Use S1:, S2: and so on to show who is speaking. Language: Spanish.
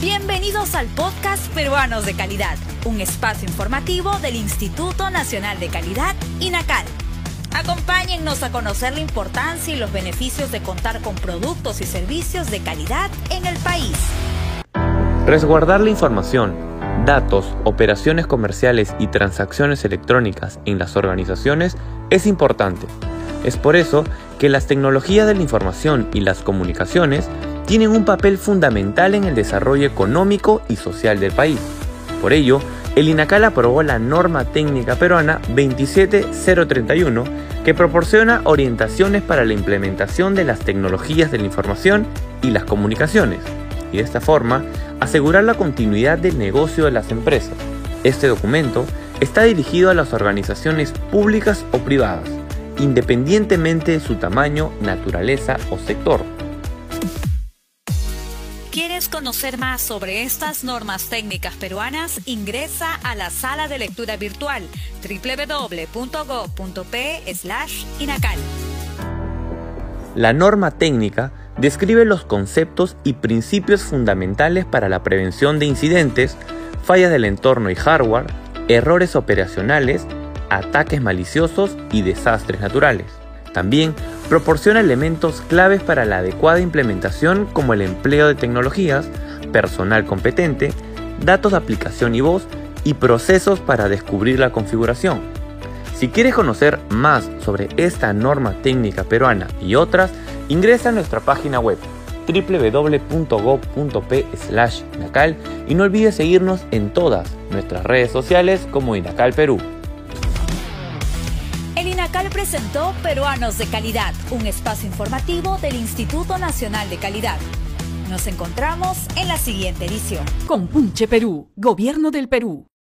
S1: Bienvenidos al podcast Peruanos de Calidad, un espacio informativo del Instituto Nacional de Calidad, INACAL. Acompáñennos a conocer la importancia y los beneficios de contar con productos y servicios de calidad en el país.
S2: Resguardar la información, datos, operaciones comerciales y transacciones electrónicas en las organizaciones es importante. Es por eso que las tecnologías de la información y las comunicaciones tienen un papel fundamental en el desarrollo económico y social del país. Por ello, el INACAL aprobó la norma técnica peruana 27031 que proporciona orientaciones para la implementación de las tecnologías de la información y las comunicaciones, y de esta forma asegurar la continuidad del negocio de las empresas. Este documento está dirigido a las organizaciones públicas o privadas, independientemente de su tamaño, naturaleza o sector
S1: ¿Quieres conocer más sobre estas normas técnicas peruanas? Ingresa a la sala de lectura virtual www.go.p/inacal.
S2: La norma técnica describe los conceptos y principios fundamentales para la prevención de incidentes, fallas del entorno y hardware, errores operacionales, ataques maliciosos y desastres naturales. También proporciona elementos claves para la adecuada implementación como el empleo de tecnologías, personal competente, datos de aplicación y voz y procesos para descubrir la configuración. Si quieres conocer más sobre esta norma técnica peruana y otras, ingresa a nuestra página web www.gov.p/inacal y no olvides seguirnos en todas nuestras redes sociales como Inacal Perú.
S1: INACAL presentó Peruanos de Calidad, un espacio informativo del Instituto Nacional de Calidad. Nos encontramos en la siguiente edición.
S3: Con Punche Perú, Gobierno del Perú.